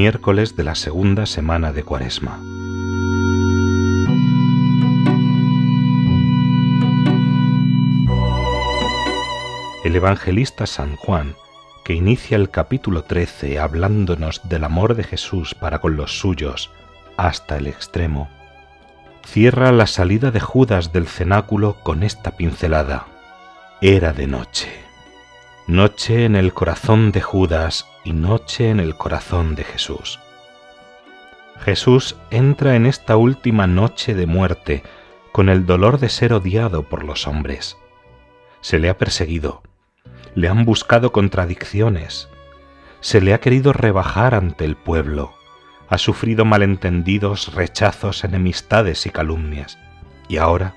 Miércoles de la segunda semana de Cuaresma. El evangelista San Juan, que inicia el capítulo 13 hablándonos del amor de Jesús para con los suyos hasta el extremo, cierra la salida de Judas del cenáculo con esta pincelada. Era de noche. Noche en el corazón de Judas y noche en el corazón de Jesús. Jesús entra en esta última noche de muerte con el dolor de ser odiado por los hombres. Se le ha perseguido, le han buscado contradicciones, se le ha querido rebajar ante el pueblo, ha sufrido malentendidos, rechazos, enemistades y calumnias. Y ahora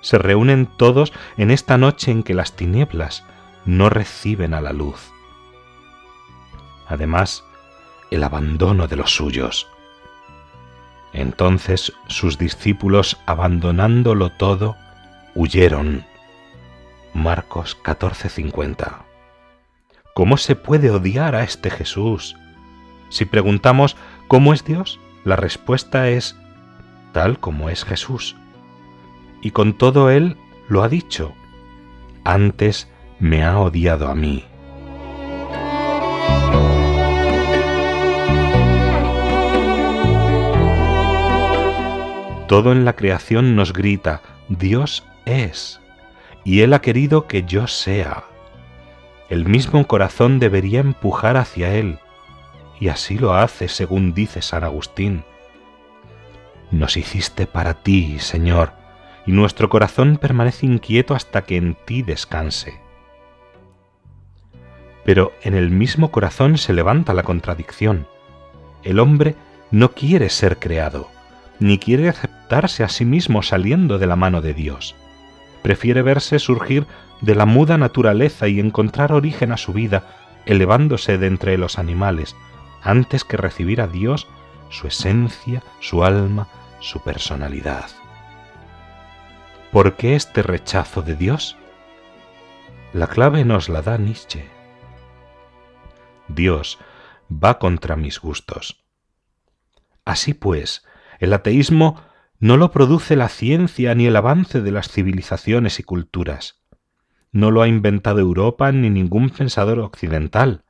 se reúnen todos en esta noche en que las tinieblas no reciben a la luz además el abandono de los suyos. Entonces sus discípulos, abandonándolo todo, huyeron. Marcos 14:50. ¿Cómo se puede odiar a este Jesús? Si preguntamos ¿cómo es Dios? La respuesta es tal como es Jesús. Y con todo Él lo ha dicho. Antes me ha odiado a mí. Todo en la creación nos grita, Dios es, y Él ha querido que yo sea. El mismo corazón debería empujar hacia Él, y así lo hace según dice San Agustín. Nos hiciste para ti, Señor, y nuestro corazón permanece inquieto hasta que en ti descanse. Pero en el mismo corazón se levanta la contradicción. El hombre no quiere ser creado ni quiere aceptarse a sí mismo saliendo de la mano de Dios. Prefiere verse surgir de la muda naturaleza y encontrar origen a su vida, elevándose de entre los animales, antes que recibir a Dios su esencia, su alma, su personalidad. ¿Por qué este rechazo de Dios? La clave nos la da Nietzsche. Dios va contra mis gustos. Así pues, el ateísmo no lo produce la ciencia ni el avance de las civilizaciones y culturas. No lo ha inventado Europa ni ningún pensador occidental.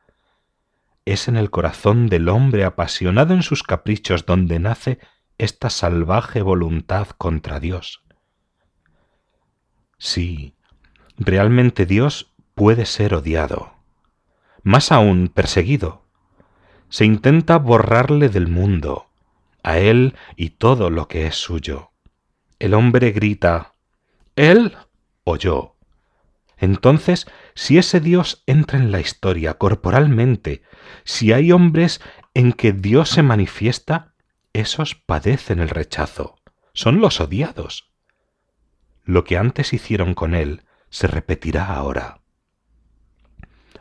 Es en el corazón del hombre apasionado en sus caprichos donde nace esta salvaje voluntad contra Dios. Sí, realmente Dios puede ser odiado, más aún perseguido. Se intenta borrarle del mundo, a él y todo lo que es suyo. El hombre grita, ¿él o yo? Entonces, si ese Dios entra en la historia corporalmente, si hay hombres en que Dios se manifiesta, esos padecen el rechazo, son los odiados. Lo que antes hicieron con Él se repetirá ahora.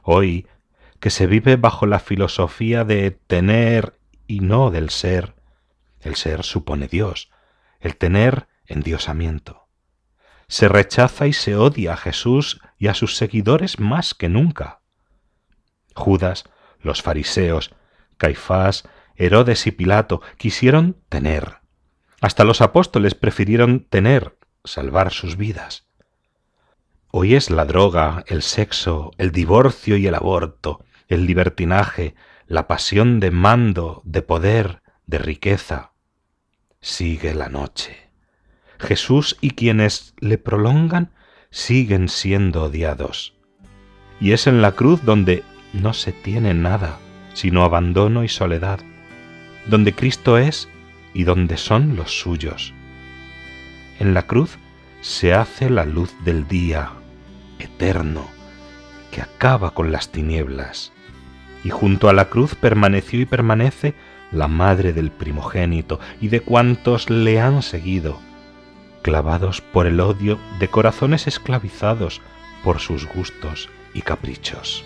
Hoy, que se vive bajo la filosofía de tener y no del ser, el ser supone Dios, el tener endiosamiento. Se rechaza y se odia a Jesús y a sus seguidores más que nunca. Judas, los fariseos, Caifás, Herodes y Pilato quisieron tener. Hasta los apóstoles prefirieron tener, salvar sus vidas. Hoy es la droga, el sexo, el divorcio y el aborto, el libertinaje, la pasión de mando, de poder, de riqueza, sigue la noche. Jesús y quienes le prolongan siguen siendo odiados. Y es en la cruz donde no se tiene nada, sino abandono y soledad, donde Cristo es y donde son los suyos. En la cruz se hace la luz del día, eterno, que acaba con las tinieblas. Y junto a la cruz permaneció y permanece la madre del primogénito y de cuantos le han seguido, clavados por el odio de corazones esclavizados por sus gustos y caprichos.